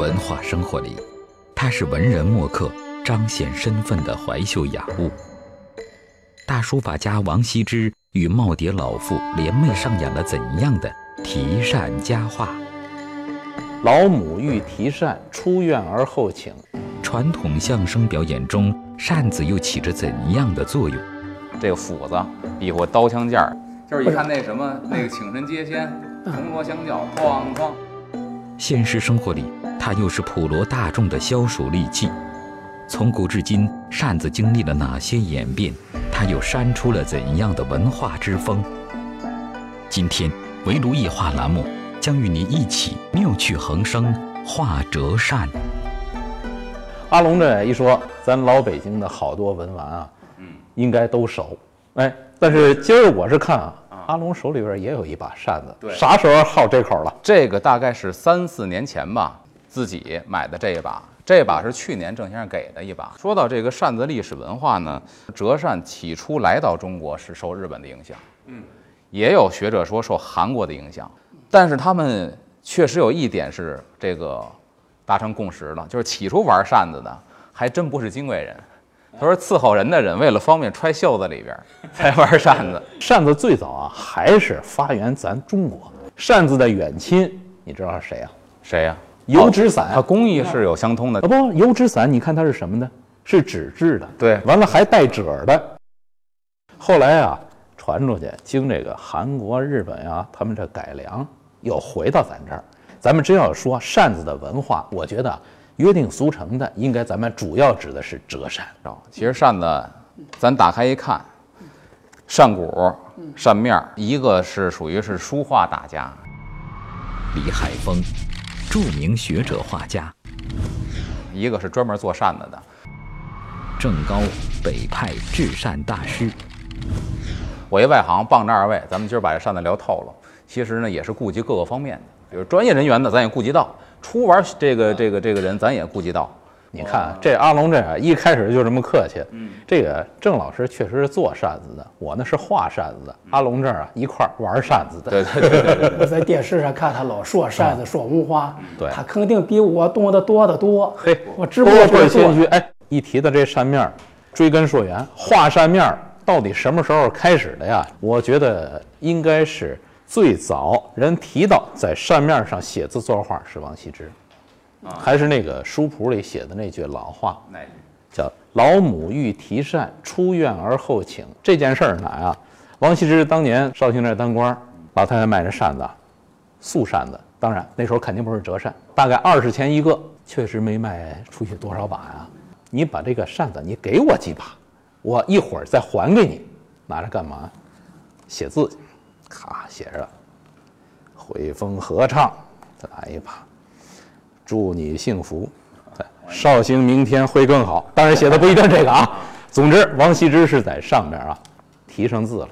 文化生活里，它是文人墨客彰显身份的怀秀雅物。大书法家王羲之与耄耋老妇联袂上演了怎样的题扇佳话？老母欲题扇，出院而后请。传统相声表演中，扇子又起着怎样的作用？这个斧子比划刀枪剑儿，就是一看那什么那个请神接仙，铜锣相叫，哐哐。现实生活里，它又是普罗大众的消暑利器。从古至今，扇子经历了哪些演变？它又扇出了怎样的文化之风？今天，围炉一画栏目将与您一起妙趣横生，画折扇。阿龙这一说，咱老北京的好多文玩啊，嗯，应该都熟。哎，但是今儿我是看啊，阿龙手里边也有一把扇子，对啥时候好这口了？这个大概是三四年前吧，自己买的这一把。这把是去年郑先生给的一把。说到这个扇子历史文化呢，折扇起初来到中国是受日本的影响，嗯，也有学者说受韩国的影响，但是他们确实有一点是这个达成共识了，就是起初玩扇子的还真不是金贵人，他说伺候人的人为了方便揣袖子里边才玩扇子。扇子最早啊，还是发源咱中国。扇子的远亲，你知道是谁啊？谁呀、油纸伞。它工艺是有相通的啊，不，油纸伞，你看它是什么呢？是纸质的，对完了还带褶儿的。后来啊，传出去，经这个韩国、日本啊、他们这改良，又回到咱这儿。咱们真要说扇子的文化，我觉得约定俗成的，应该咱们主要指的是折扇。啊，其实扇子，咱打开一看，扇骨、扇面儿，一个是属于是书画大家，李海峰，著名学者画家；一个是专门做扇子的。郑高，北派制扇大师。我一外行，傍着二位，咱们今儿把这扇子聊透了。其实呢，也是顾及各个方面的，比如专业人员呢，咱也顾及到；初玩这个这个这个人，咱也顾及到。你看这阿龙这一开始就这么客气，嗯，这个郑老师确实是做扇子的，我呢是画扇子的，阿龙这儿啊一块儿玩扇子的，对对对对对，我在电视上看他老说扇子、说文化，对。他肯定比我懂得多得多。嘿，我只不过多是谦虚。哎，一提到这扇面，追根溯源，画扇面到底什么时候开始的呀？我觉得应该是最早人提到在扇面上写字作画是王羲之，还是那个书谱里写的那句老话，叫“老母欲提扇，出院而后请”。这件事儿哪啊，王羲之当年绍兴这儿当官儿，老太太卖这扇子啊，素扇子，当然那时候肯定不是折扇，大概二十钱一个，确实没卖出去多少把呀。你把这个扇子你给我几把，我一会儿再还给你，拿着干嘛？写字去，咔写着“汇丰合唱”，再来一把，祝你幸福。绍兴明天会更好。当然写的不一定这个啊。总之，王羲之是在上面啊提上字了，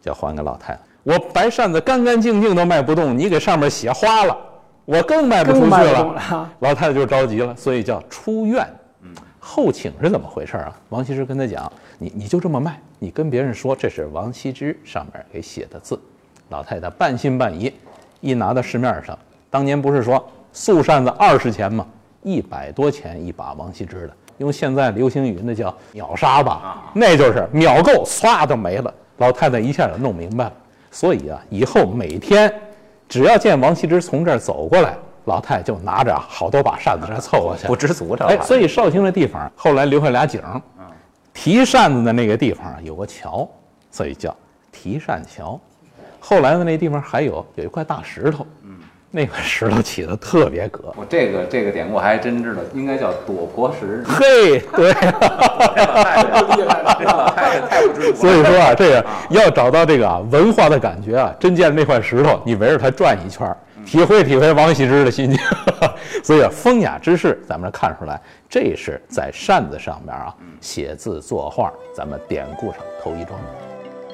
就还给老太太。我白扇子干干净净都卖不动，你给上面写花了，我更卖不出去。了。老太太就着急了，所以叫出院。后请是怎么回事啊？王羲之跟他讲，你你就这么卖，你跟别人说这是王羲之上面给写的字。老太太半信半疑，一拿到市面上，当年不是说素扇子二十钱吗？一百多钱一把王羲之的，用现在流行语那叫秒杀吧，那就是秒够，唰就没了。老太太一下就弄明白了，所以啊，以后每天只要见王羲之从这儿走过来，老太太就拿着好多把扇子这凑过去。不知足着哎，所以以绍兴这地方后来留下俩景儿，提扇子的那个地方啊有个桥，所以叫提扇桥。后来的那地方还有有一块大石头，嗯，那块石头起的特别格。我这个这个典故还真知道，应该叫躲婆石。嘿，对，太不知足了。所以说啊，这个要找到这个啊文化的感觉啊，真见那块石头，你围着它转一圈儿，体会体会王羲之的心情。所以啊，风雅之士，咱们看出来，这是在扇子上面啊写字作画，咱们典故上头一桩。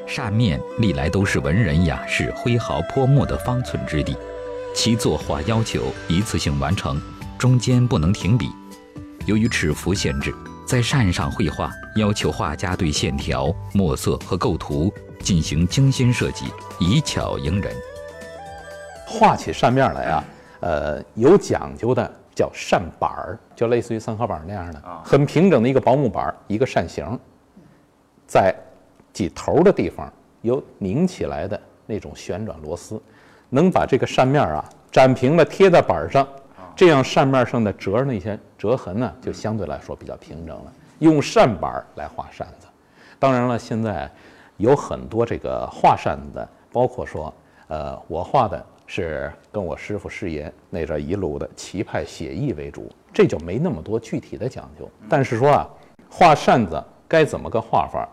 扇面历来都是文人雅士挥毫泼墨的方寸之地，其作画要求一次性完成，中间不能停笔。由于尺幅限制，在扇上绘画要求画家对线条、墨色和构图进行精心设计，以巧迎人。画起扇面来啊，呃，有讲究的叫扇板儿，就类似于三合板那样的，很平整的一个薄木板儿，一个扇形，在几头的地方有拧起来的那种旋转螺丝，能把这个扇面啊展平了贴在板儿上，这样扇面上的折那些折痕呢，就相对来说比较平整了。用扇板儿来画扇子，当然了，现在有很多这个画扇子的，包括说，呃，我画的是跟我师傅师爷那阵一路的棋派写意为主，这就没那么多具体的讲究。但是说啊，画扇子该怎么个画法？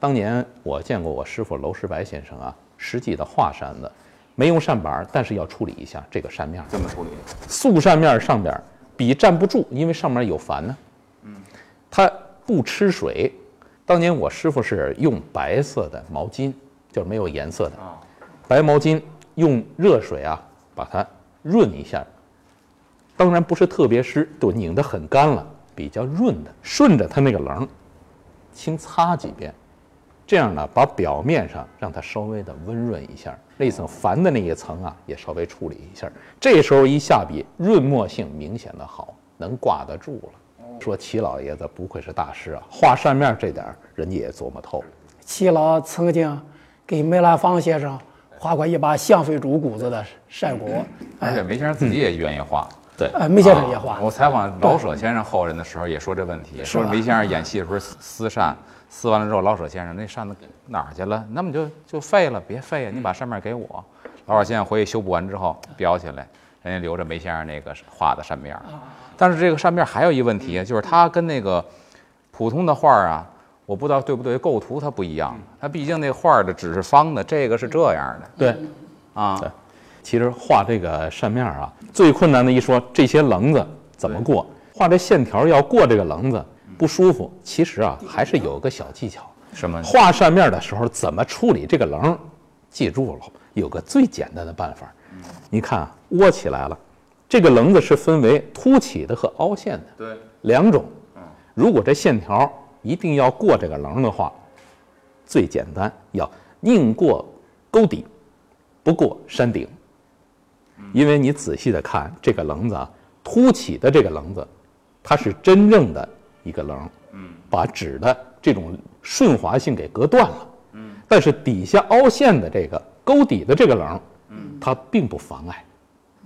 当年我见过我师傅娄师白先生啊，实际的画扇子，没用扇板儿，但是要处理一下这个扇面儿。这么处理？素扇面上边儿笔站不住，因为上面有矾呢。嗯，它不吃水。当年我师傅是用白色的毛巾，就是没有颜色的啊，白毛巾，用热水啊把它润一下。当然不是特别湿，就拧得很干了，比较润的，顺着它那个棱，轻擦几遍。这样呢，把表面上让它稍微的温润一下，那层矾的那一层啊，也稍微处理一下。这时候一下笔，润墨性明显的好，能挂得住了。说齐老爷子不愧是大师啊，画扇面这点人家也琢磨透。齐老曾经给梅兰芳先生画过一把香妃竹骨子的扇骨，而且梅先生自己也愿意画。对，呃，梅先生也画啊。我采访老舍先生后人的时候也说这问题，说梅先生演戏的时候撕撕扇，撕完了之后，老舍先生那扇子哪儿去了？那么就就废了，别废呀，你把扇面给我。老舍先生回去修补完之后裱起来，人家留着梅先生那个画的扇面儿。但是这个扇面还有一个问题，就是它跟那个普通的画儿啊，我不知道对不对，构图它不一样。它毕竟那画儿的纸是方的，这个是这样的对，啊。对其实画这个扇面啊，最困难的一说这些棱子怎么过，画这线条要过这个棱子不舒服。其实啊，还是有个小技巧。什么？画扇面的时候怎么处理这个棱？记住了，有个最简单的办法。你看啊，窝起来了，这个棱子是分为凸起的和凹陷的对，两种。如果这线条一定要过这个棱的话，最简单要宁过沟底，不过山顶。因为你仔细的看这个棱子啊，凸起的这个棱子，它是真正的一个棱，嗯，把纸的这种顺滑性给隔断了，但是底下凹陷的这个沟底的这个棱，嗯，它并不妨碍，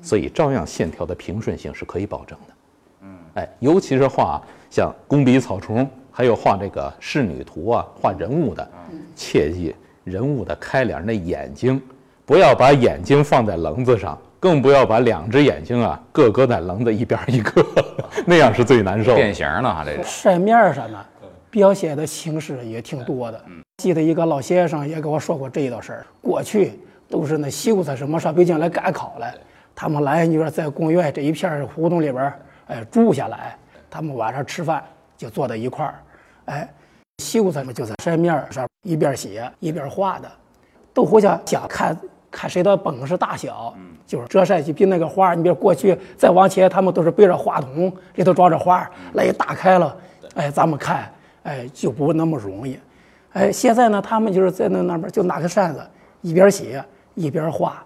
所以照样线条的平顺性是可以保证的，嗯，哎，尤其是画像工笔草虫，还有画这个仕女图啊，画人物的，切记人物的开脸那眼睛，不要把眼睛放在棱子上，更不要把两只眼睛啊各搁在棱子一边一个，那样是最难受。变形了哈，这个。扇面上呢，表现的形式也挺多的。记得一个老先生也跟我说过这一道事儿。过去都是那秀才什么上北京来赶考来，他们来你说在公园这一片儿胡同里边儿，哎住下来，他们晚上吃饭就坐在一块儿，哎，秀才们就在扇面上一边写一边画的，都互相想看看谁的本事大小。就是折扇机比那个花儿，你比如过去再往前，他们都是背着话筒，里头装着画儿，来一打开了，哎，咱们看，哎，就不那么容易。哎，现在呢，他们就是在那那边就拿个扇子，一边写一边画，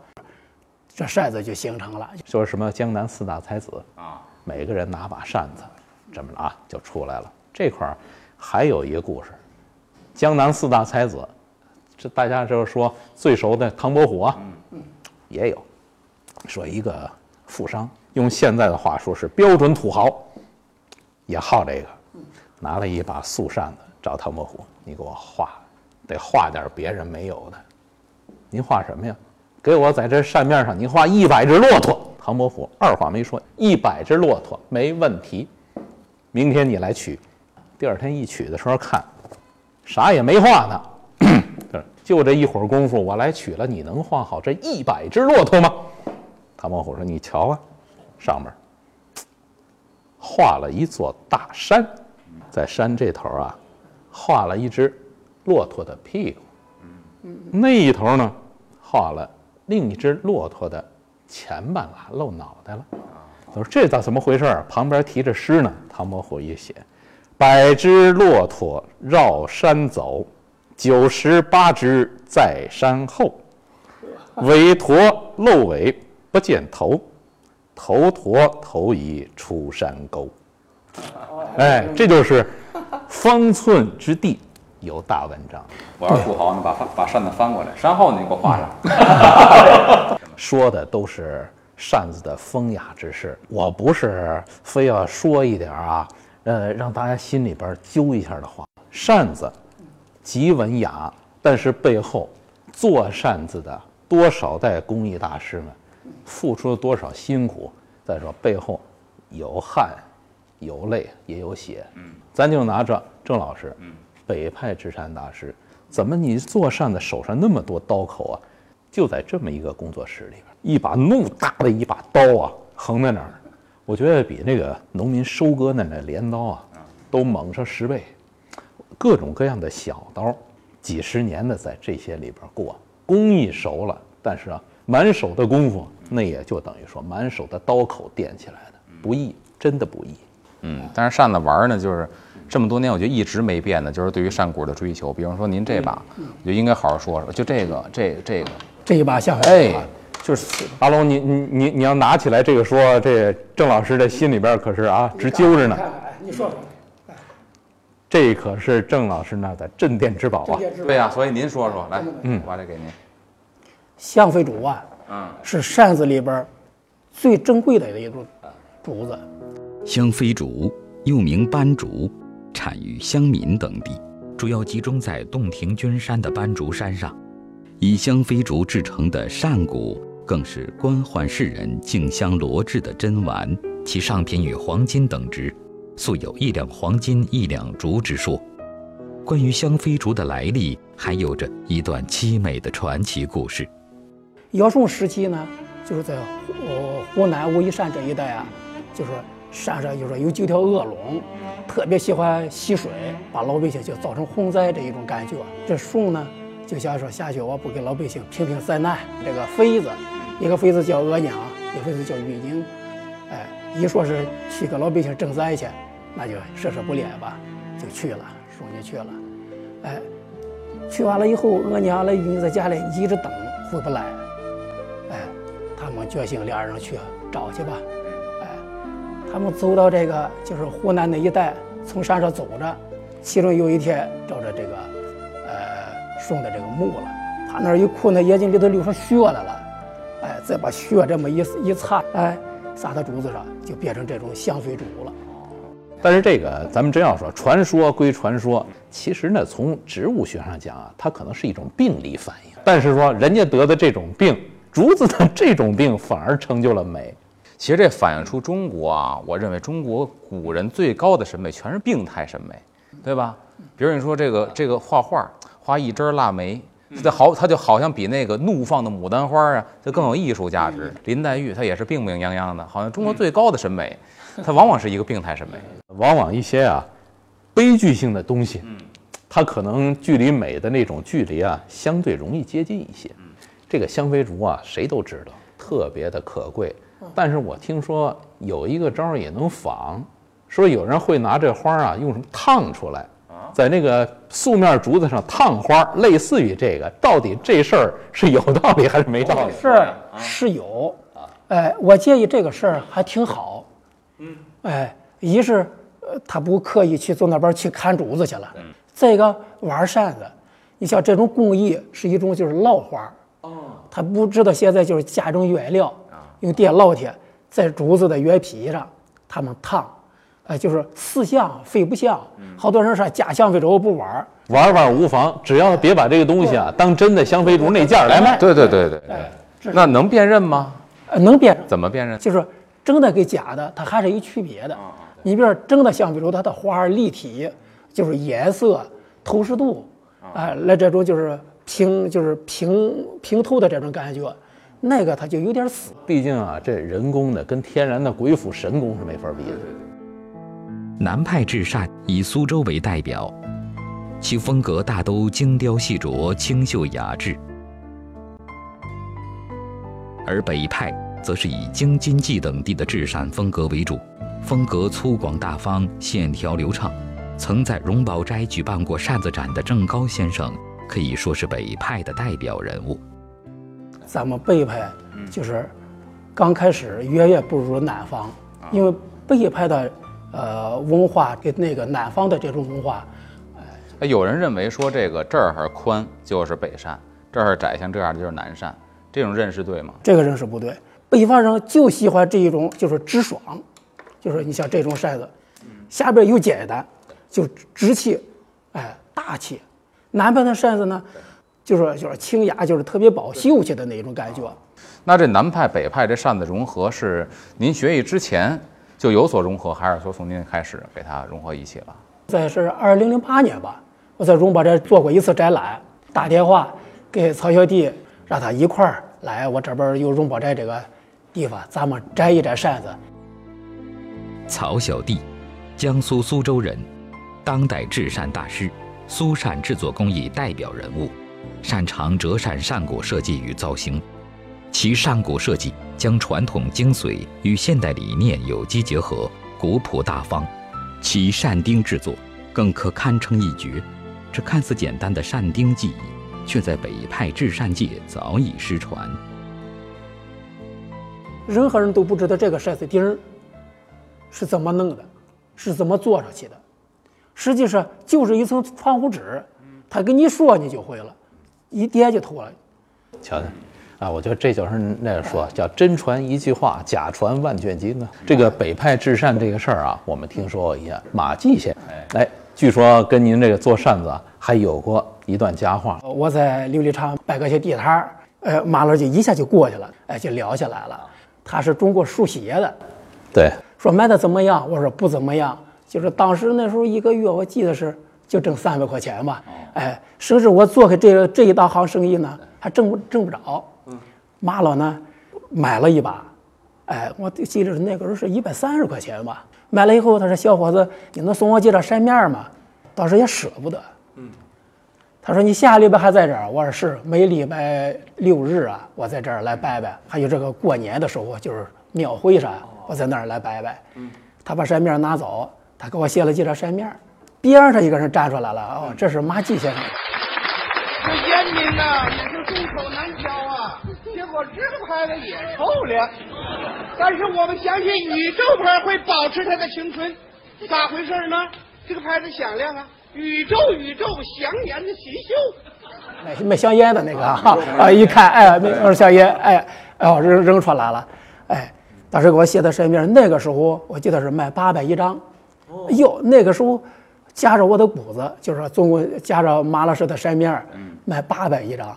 这扇子就形成了。说什么江南四大才子啊，每个人拿把扇子，这么着啊就出来了。这块儿还有一个故事，江南四大才子，这大家就是说最熟的唐伯虎啊，也有。说一个富商，用现在的话说是标准土豪，也好这个，拿了一把素扇子找唐伯虎，你给我画，得画点别人没有的。您画什么呀？给我在这扇面上，您画一百只骆驼。唐伯虎二话没说，一百只骆驼没问题。明天你来取。第二天一取的时候看，啥也没画呢。就这一会儿功夫，我来取了，你能画好这一百只骆驼吗？唐伯虎说：“你瞧啊，上面画了一座大山，在山这头啊，画了一只骆驼的屁股，那一头呢，画了另一只骆驼的前半拉，露脑袋了。他说这咋怎么回事儿？旁边提着诗呢。唐伯虎一写：百只骆驼绕山走，九十八只在山后，尾驼露尾不见头，头陀头已出山沟。哎，这就是方寸之地有大文章。我要是土豪呢，把把扇子翻过来，山后你给我画上。说的都是扇子的风雅之事。我不是非要说一点啊，呃，让大家心里边揪一下的话。扇子极文雅，但是背后做扇子的多少代工艺大师们付出了多少辛苦？再说背后有汗。有泪也有血，嗯，咱就拿着郑老师，嗯，北派制扇大师，怎么你做扇子手上那么多刀口啊？就在这么一个工作室里边，一把怒大的一把刀啊，横在那儿，我觉得比那个农民收割的那镰刀啊，都猛上十倍。各种各样的小刀，几十年的在这些里边过，工艺熟了，但是啊，满手的功夫，那也就等于说满手的刀口垫起来的，不易，真的不易。嗯，但是扇子玩呢，就是这么多年，我觉得一直没变的，就是对于扇骨的追求。比方说您这把，我就应该好好说说，就这个，这这个。这一把下哎，就是阿龙，你你你你要拿起来这个说，这郑老师这心里边可是啊直揪着呢。你说说，这可是郑老师那的镇店之宝啊。对呀，所以您说说，来，嗯，把这给您。香妃竹啊，嗯，是扇子里边最珍贵的一种竹子。香妃竹又名斑竹，产于湘闽等地，主要集中在洞庭君山的斑竹山上。以香妃竹制成的扇骨，更是官宦士人竞相罗制的珍玩，其上品与黄金等值，素有一两黄金一两竹之说。关于香妃竹的来历，还有着一段凄美的传奇故事。尧舜时期呢，就是在湖湖南武夷山这一带啊，就是。山上就说有几条恶龙，特别喜欢吸水，把老百姓就造成洪灾这一种感觉。这舜呢就想说下雪，我不给老百姓平平灾难。这个妃子，一个妃子叫额娘，一个妃子叫玉英。哎，一说是去给老百姓赈灾去，那就设施不列吧，就去了。舜就去了。哎，去完了以后，额娘来玉英在家里一直等，回不来。哎，他们决心俩人去找去吧。哎他们走到这个就是湖南那一带，从山上走着，其中有一天照着这个，送的这个墓了。他那儿一哭，那眼睛里头流出血来了。哎，再把血这么一一擦，哎，撒到竹子上，就变成这种香水竹了。但是这个咱们真要说传说归传说，其实呢，从植物学上讲啊，它可能是一种病理反应。但是说人家得的这种病，竹子的这种病反而成就了美。其实这反映出中国啊，我认为中国古人最高的审美全是病态审美，对吧？比如你说这个这个画画，画一枝腊梅，它好，它就好像比那个怒放的牡丹花啊，就更有艺术价值。林黛玉她也是病病殃殃的，好像中国最高的审美，它往往是一个病态审美。往往一些啊，悲剧性的东西，它可能距离美的那种距离啊，相对容易接近一些。这个香妃竹啊，谁都知道，特别的可贵。但是我听说有一个招儿也能仿，说有人会拿这花啊用什么烫出来，在那个素面竹子上烫花，类似于这个，到底这事儿是有道理还是没道理？是是有，哎，我建议这个事儿还挺好，嗯，哎，一是呃他不刻意去走那边去砍竹子去了，再一个玩扇子，你像这种工艺是一种就是烙花，哦，他不知道现在就是加一种原料。用电烙铁在竹子的原皮上，他们烫，哎，就是似像非不像。好多人说假香妃竹不玩，玩玩无妨，只要别把这个东西啊当真的香妃竹那件来卖。对对对对对，那能辨认吗？呃，能辨认。怎么辨认？就是真的跟假的，它还是有区别的。你比如说真的香妃竹，它的花立体，就是颜色、透视度，啊，来这种就是平，就是平平透的这种感觉。那个它就有点死，毕竟啊，这人工的跟天然的鬼斧神工是没法比的。南派至善以苏州为代表，其风格大都精雕细琢、清秀雅致；而北派则是以京津冀等地的至善风格为主，风格粗犷大方、线条流畅。曾在荣宝斋举办过扇子展的郑高先生，可以说是北派的代表人物。咱们北派就是刚开始远远不如南方，因为北派的呃文化跟那个南方的这种文化，哎有人认为说这个这儿宽就是北扇，这儿窄像这样的就是南扇，这种认识对吗？这个认识不对。北方人就喜欢这一种，就是直爽，就是你像这种扇子，下边又简单，就直气，哎，大气。南边的扇子呢，就是就是清雅，就是特别保秀气的那种感觉。那这南派北派这扇子融合是您学艺之前就有所融合，还是说从您开始给它融合一起了？在是二零零八年吧，我在荣宝斋做过一次展览，打电话给曹小弟，让他一块儿来我这边有荣宝斋这个地方，咱们展一展扇子。曹小弟，江苏苏州人，当代制扇大师，苏扇制作工艺代表人物，擅长折扇扇骨设计与造型。其上古设计将传统精髓与现代理念有机结合，古朴大方。其扇钉制作更可堪称一绝。这看似简单的扇钉技艺，却在北派制扇界早已失传。任何人都不知道这个扇子钉儿是怎么弄的，是怎么做上去的。实际上就是一层窗户纸，他跟你说你就会了，一点就透了。瞧瞧，啊，我觉得这就是那个说叫真传一句话，假传万卷经啊。这个北派制扇这个事儿啊，我们听说过一下。马季先生，哎，据说跟您这个做扇子啊，还有过一段佳话。我在琉璃厂摆个些地摊儿，呃，马老就一下就过去了，哎，就聊下来了。他是中国输鞋的，对，说卖的怎么样？我说不怎么样，就是当时那时候一个月我记得是就挣三百块钱吧，哎，甚至我做开这这一大行生意呢，还挣不挣不着。马老呢买了一把，哎，我记得那个时候是一百三十块钱吧。买了以后，他说：“小伙子，你能送我几张扇面吗？”当时也舍不得。嗯他说：“你下礼拜还在这儿？”我说：“是，每礼拜六日啊，我在这儿来拜拜。还有这个过年的时候，就是庙会上，我在那儿来拜拜。”嗯他把扇面拿走，他给我写了几张扇面。边上一个人站出来了，哦，这是马季先生。这烟民呐，也是众口难调啊。结果这个牌子也臭了，但是我们相信宇宙牌会保持它的青春。咋回事呢？这个牌子响亮啊，宇宙宇宙祥烟的新秀。卖卖香烟的那个哈啊，一看哎，那个香烟哎哦扔扔出来了，哎，当时给我写的身面，那个时候我记得是卖八百一张，哎呦，那个时候夹着我的谷子，就是说总共夹着马老师的扇面，卖八百一张，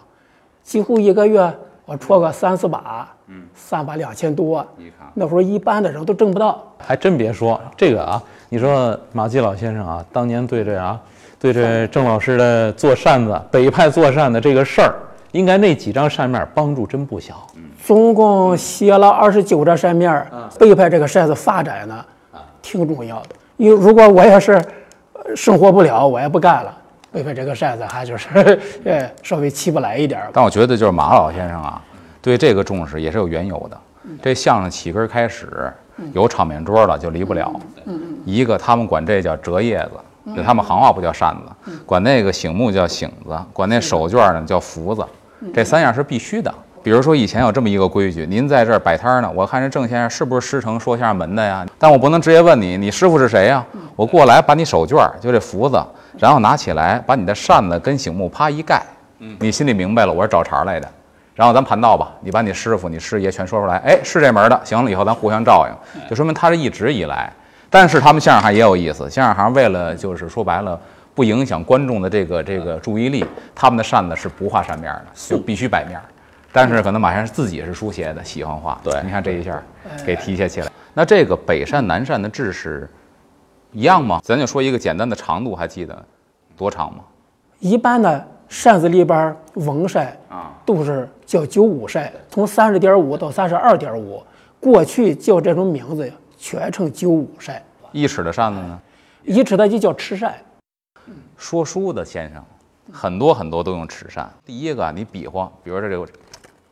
几乎一个月我戳个三四把，嗯三把两千多，你看那会儿一般的人都挣不到。还真别说这个啊，你说马季老先生啊，当年对这啊，对这郑老师的做扇子、北派做扇的这个事儿，应该那几张扇面帮助真不小。嗯总共写了二十九张扇面儿，北派这个扇子发展呢，啊挺重要的。因为如果我要是呃生活不了，我也不干了。北派这个扇子还就是呃稍微起不来一点儿。但我觉得就是马老先生啊，对这个重视也是有缘由的。这相声起根开始有场面桌了，就离不了。一个他们管这叫折叶子，就他们行话不叫扇子，管那个醒目叫醒子，管那手绢呢叫福子，这三样是必须的。比如说以前有这么一个规矩，您在这儿摆摊儿呢，我看这郑先生是不是师承说相声门的呀？但我不能直接问你，你师傅是谁呀？我过来把你手绢儿就这福子，然后拿起来把你的扇子跟醒目啪一盖，你心里明白了，我是找茬儿来的。然后咱盘道吧，你把你师傅、你师爷全说出来，哎，是这门的，行了，以后咱互相照应，就说明他是一直以来。但是他们相声行也有意思，相声行为了就是说白了不影响观众的这个这个注意力，他们的扇子是不画扇面的，就必须摆面。但是可能马先生自己是书写的，喜欢画。对你看这一下给提携起来。那这个北扇南扇的制式一样吗？咱就说一个简单的长度，还记得多长吗？一般的扇子里边儿翁扇啊都是叫九五扇，从三十点五到三十二点五，过去叫这种名字全称九五扇，一尺的扇子呢？一尺的就叫尺扇。说书的先生，很多很多都用尺扇。第一个，你比划，比如说这个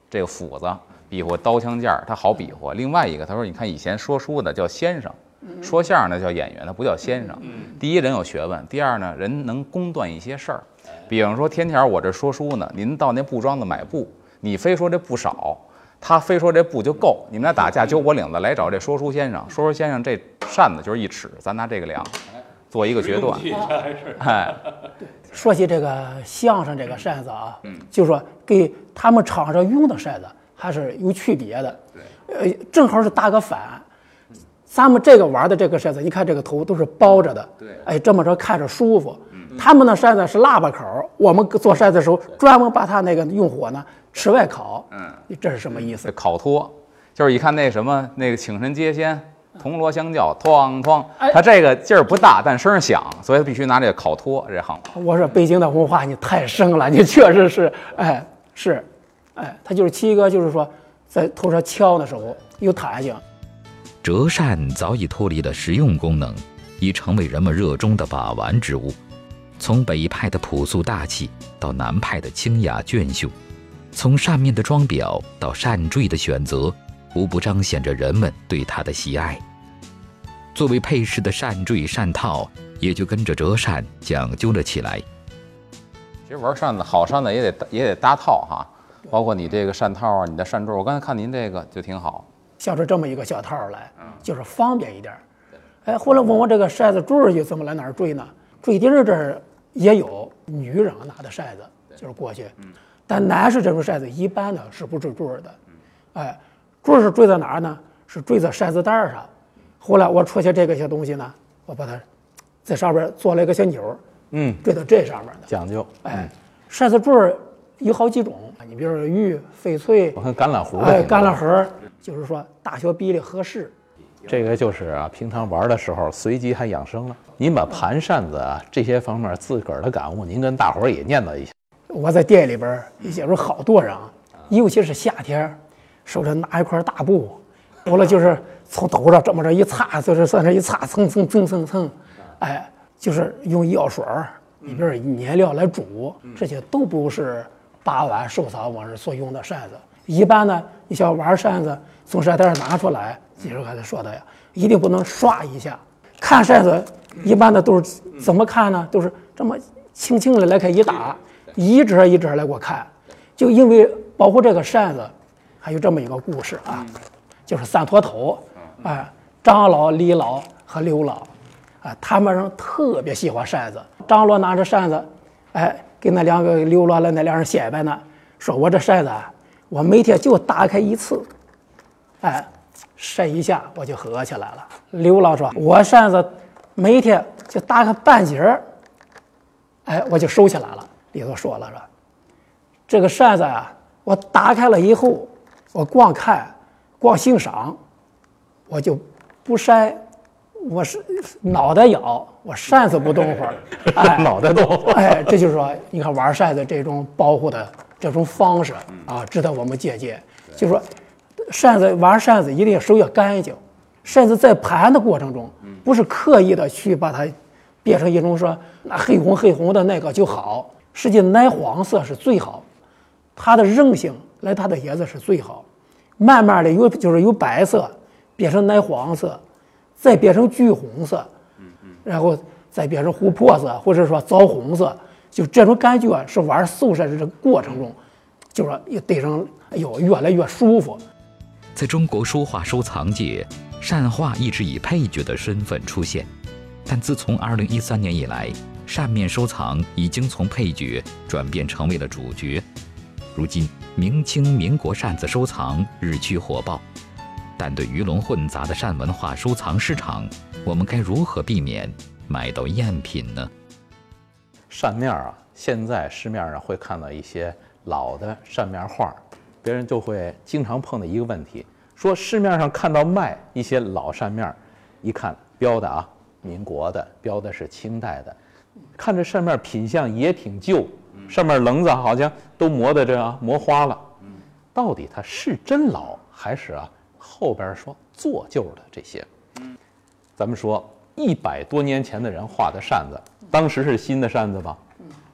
这个斧子，比划刀枪剑儿，它好比划。另外一个，他说，你看以前说书的叫先生，说相声的叫演员，他不叫先生。第一人有学问，第二呢，人能公断一些事儿。比方说，天天我这说书呢，您到那布庄子买布，你非说这布少，他非说这布就够，你们俩打架揪我领子来找这说书先生，说书先生这扇子就是一尺，咱拿这个量，做一个决断。哎，说起这个相声这个扇子啊，嗯，就说给他们场上用的扇子还是有区别的。对，呃，正好是打个反。咱们这个玩的这个筛子，你看这个头都是包着的，对，哎，这么着看着舒服。他们的筛子是喇叭口，我们做筛子的时候专门把它那个用火呢池外烤。嗯，这是什么意思？烤托，就是一看那什么那个请神接仙，铜锣相叫，哐哐，它这个劲儿不大，但声响，所以必须拿这个烤托这行。我说北京的文化你太深了，你确实是，哎，是，哎，它就是起一个就是说在头上敲的时候有弹性。折扇早已脱离了实用功能，已成为人们热衷的把玩之物。从北派的朴素大气到南派的清雅隽秀，从扇面的装裱到扇坠的选择，无不彰显着人们对它的喜爱。作为配饰的扇坠、扇套，也就跟着折扇讲究了起来。其实玩扇子，好扇子也得也得搭套哈，包括你这个扇套啊，你的扇坠。我刚才看您这个就挺好。像是这么一个小套来，就是方便一点。哎，后来问我这个扇子坠儿又怎么来哪儿坠呢？坠钉儿这儿也有女人拿的扇子，就是过去。但男士这种扇子一般呢是不坠坠儿的。哎，坠儿是坠在哪儿呢？是坠在扇子带儿上。后来我出现这个些东西呢，我把它在上边做了一个小钮儿，嗯，坠到这上面的。讲究。哎，扇子坠儿有好几种，你比如说玉、翡翠，我看橄榄核，哎，橄榄核。就是说大小比例合适，这个就是啊，平常玩的时候随机还养生了。您把盘扇子啊这些方面自个儿的感悟，您跟大伙儿也念叨一下。我在店里边有时候好多人，尤其是夏天，手里拿一块大布，完了就是从头上这么着一擦，就是算是一擦，蹭蹭蹭蹭蹭，哎，就是用药水儿里边捏料来煮，这些都不是把玩收藏往日所用的扇子。一般呢，你像玩扇子。从扇袋拿出来，记住刚才说的呀，一定不能刷一下。看扇子，一般的都是怎么看呢？都是这么轻轻的来开一打，一折一折来给我看。就因为包括这个扇子，还有这么一个故事啊，就是三坨头，哎，张老、李老和刘老，啊，他们人特别喜欢扇子。张罗拿着扇子，哎，给那两个刘罗了那两人显摆呢，说我这扇子，我每天就打开一次。哎，扇一下我就合起来了。刘老说：“我扇子每天就打个半截儿，哎，我就收起来了。”里头说了说，这个扇子啊，我打开了以后，我光看，光欣赏，我就不扇，我是脑袋摇，我扇子不动会儿，哎，脑袋动。哎，这就是说，你看玩扇子这种保护的这种方式啊，值得我们借鉴。就说。扇子玩扇子一定要手要干净，扇子在盘的过程中，不是刻意的去把它变成一种说那黑红黑红的那个就好，实际奶黄色是最好，它的韧性来它的颜色是最好，慢慢的由就是由白色变成奶黄色，再变成橘红色，然后再变成琥珀色或者说枣红色，就这种感觉是玩素扇的这个过程中，就说也对上，哎呦越来越舒服。在中国书画收藏界，扇画一直以配角的身份出现，但自从2013年以来，扇面收藏已经从配角转变成为了主角。如今，明清民国扇子收藏日趋火爆，但对鱼龙混杂的扇文化收藏市场，我们该如何避免买到赝品呢？扇面啊，现在市面上会看到一些老的扇面画。别人就会经常碰到一个问题，说市面上看到卖一些老扇面，一看标的啊，民国的，标的是清代的，看这扇面品相也挺旧，上面棱子好像都磨的这样磨花了，到底它是真老还是啊后边说做旧的这些？咱们说一百多年前的人画的扇子，当时是新的扇子吧？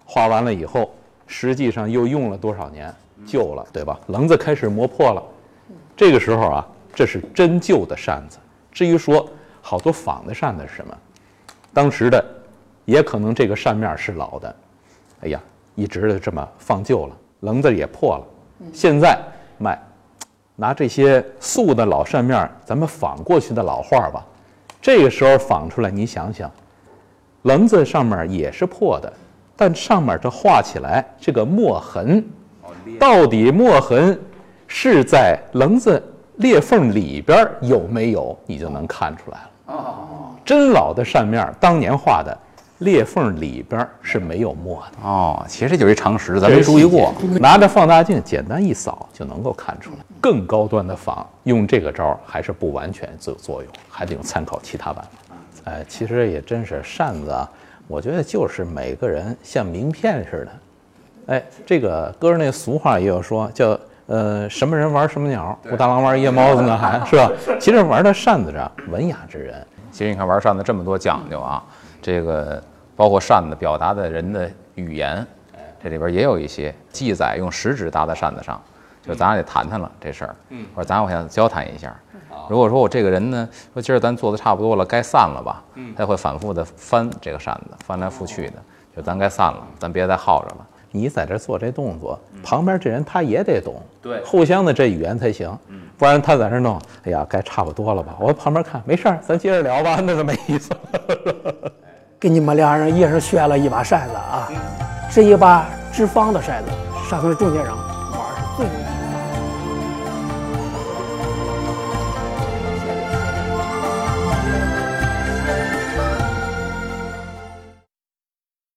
画完了以后，实际上又用了多少年？旧了，对吧？棱子开始磨破了，这个时候啊，这是真旧的扇子。至于说好多仿的扇子是什么，当时的也可能这个扇面是老的，哎呀，一直的这么放旧了，棱子也破了。现在卖拿这些素的老扇面，咱们仿过去的老画吧。这个时候仿出来，你想想，棱子上面也是破的，但上面这画起来这个墨痕，到底墨痕是在棱子裂缝里边有没有，你就能看出来了。哦真老的扇面，当年画的，裂缝里边是没有墨的。哦，其实就是一常识，咱没注意过。拿着放大镜简单一扫就能够看出来。更高端的仿用这个招儿还是不完全作作用，还得用参考其他办法。哎，其实也真是扇子啊，我觉得就是每个人像名片似的。哎，这个歌儿那俗话也有说，叫呃什么人玩什么鸟，武大郎玩夜猫子呢，还是吧？其实玩的扇子上文雅之人，其实你看玩扇子这么多讲究啊，这个包括扇子表达的人的语言，这里边也有一些记载，用食指搭在扇子上，就咱俩得谈谈了这事儿，嗯，或者咱我想交谈一下。如果说我这个人呢，说今儿咱做的差不多了，该散了吧，嗯，他会反复的翻这个扇子，翻来覆去的，就咱该散了，咱别再耗着了。你在这做这动作，旁边这人他也得懂，对互相的这语言才行，不然他在这弄，哎呀，该差不多了吧？我旁边看，没事儿，咱接着聊吧，那就没意思了。给你们俩人一人选了一把扇子啊，是一把直方的扇子，上头是中间上